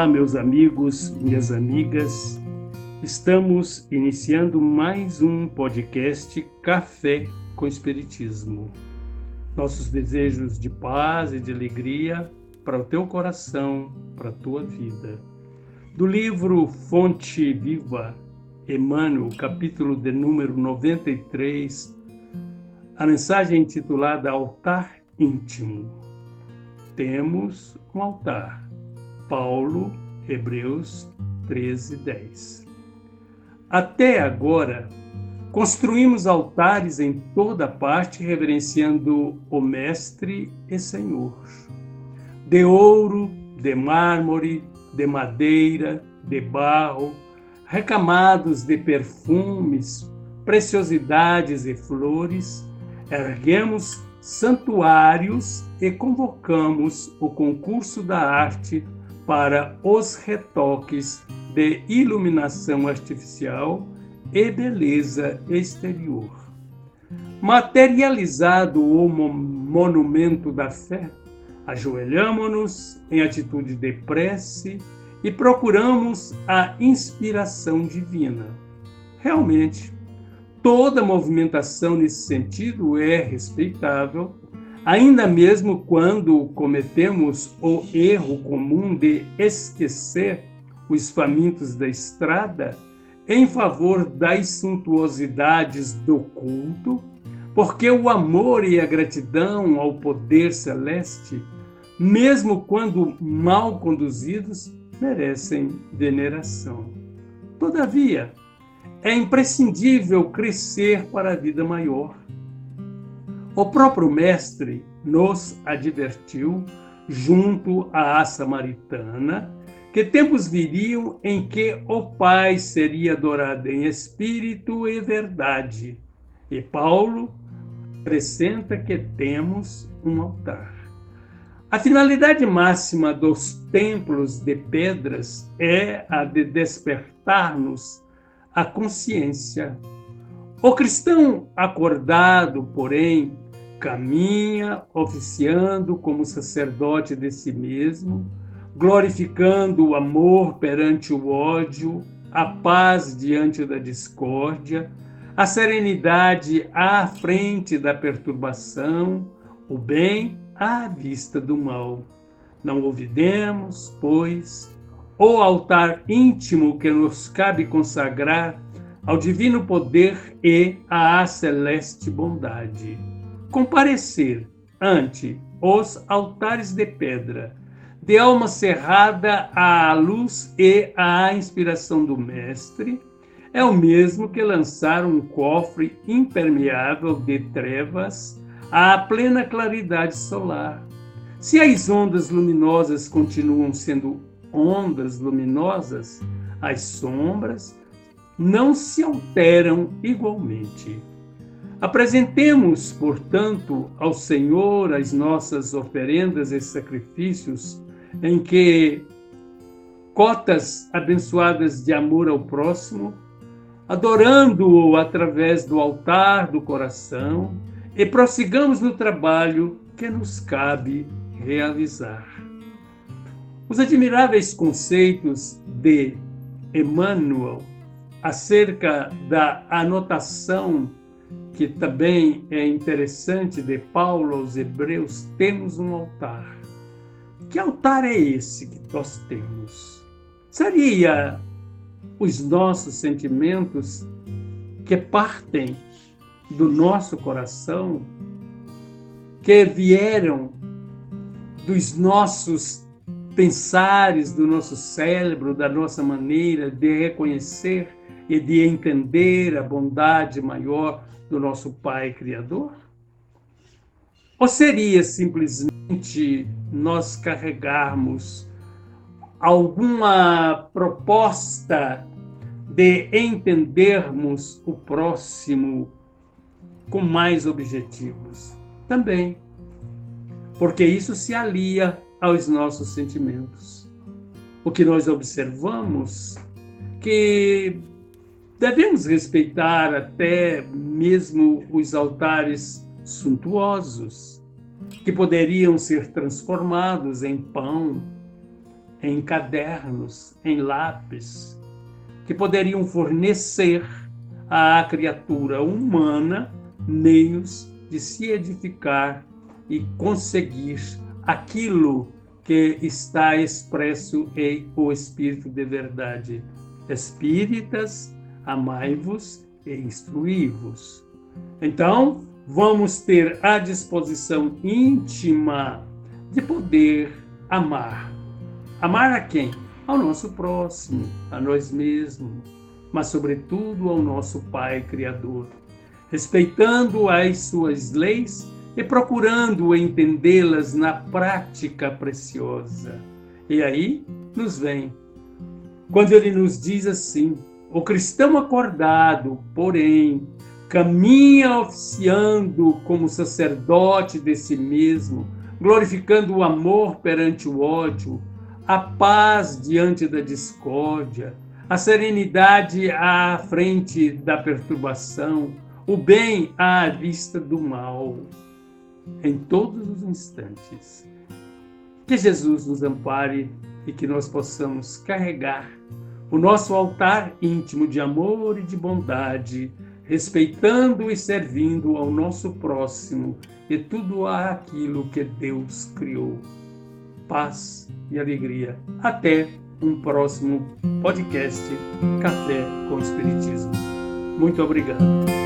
Olá, meus amigos, minhas amigas. Estamos iniciando mais um podcast Café com Espiritismo. Nossos desejos de paz e de alegria para o teu coração, para a tua vida. Do livro Fonte Viva, Emmanuel, capítulo de número 93, a mensagem intitulada Altar Íntimo. Temos um altar Paulo, Hebreus 13, 10. Até agora, construímos altares em toda parte, reverenciando o Mestre e Senhor. De ouro, de mármore, de madeira, de barro, recamados de perfumes, preciosidades e flores, erguemos santuários e convocamos o concurso da arte para os retoques de iluminação artificial e beleza exterior. Materializado o monumento da fé, ajoelhamos-nos em atitude de prece e procuramos a inspiração divina. Realmente, toda movimentação nesse sentido é respeitável ainda mesmo quando cometemos o erro comum de esquecer os famintos da estrada em favor das suntuosidades do culto, porque o amor e a gratidão ao poder celeste, mesmo quando mal conduzidos, merecem veneração. Todavia, é imprescindível crescer para a vida maior o próprio Mestre nos advertiu, junto à samaritana, que tempos viriam em que o Pai seria adorado em espírito e verdade. E Paulo acrescenta que temos um altar. A finalidade máxima dos templos de pedras é a de despertar-nos a consciência o cristão acordado, porém, caminha oficiando como sacerdote de si mesmo, glorificando o amor perante o ódio, a paz diante da discórdia, a serenidade à frente da perturbação, o bem à vista do mal. Não ouvidemos, pois, o altar íntimo que nos cabe consagrar ao divino poder e à celeste bondade. Comparecer ante os altares de pedra, de alma cerrada à luz e à inspiração do Mestre, é o mesmo que lançar um cofre impermeável de trevas à plena claridade solar. Se as ondas luminosas continuam sendo ondas luminosas, as sombras não se alteram igualmente. Apresentemos, portanto, ao Senhor as nossas oferendas e sacrifícios, em que cotas abençoadas de amor ao próximo, adorando-o através do altar do coração e prossigamos no trabalho que nos cabe realizar. Os admiráveis conceitos de Emmanuel acerca da anotação que também é interessante de Paulo aos Hebreus, temos um altar. Que altar é esse que nós temos? Seria os nossos sentimentos que partem do nosso coração, que vieram dos nossos pensares, do nosso cérebro, da nossa maneira de reconhecer e de entender a bondade maior do nosso Pai Criador? Ou seria simplesmente nós carregarmos alguma proposta de entendermos o próximo com mais objetivos? Também, porque isso se alia aos nossos sentimentos. O que nós observamos que Devemos respeitar até mesmo os altares suntuosos, que poderiam ser transformados em pão, em cadernos, em lápis, que poderiam fornecer à criatura humana meios de se edificar e conseguir aquilo que está expresso em o Espírito de verdade. Espíritas, amai-vos e instruí-vos. Então, vamos ter a disposição íntima de poder amar. Amar a quem? Ao nosso próximo, a nós mesmos, mas, sobretudo, ao nosso Pai Criador, respeitando as suas leis e procurando entendê-las na prática preciosa. E aí nos vem, quando ele nos diz assim: o cristão acordado, porém, caminha oficiando como sacerdote de si mesmo, glorificando o amor perante o ódio, a paz diante da discórdia, a serenidade à frente da perturbação, o bem à vista do mal, em todos os instantes. Que Jesus nos ampare e que nós possamos carregar o nosso altar íntimo de amor e de bondade respeitando e servindo ao nosso próximo e tudo aquilo que Deus criou. Paz e alegria. Até um próximo podcast Café com Espiritismo. Muito obrigado.